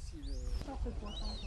ici le...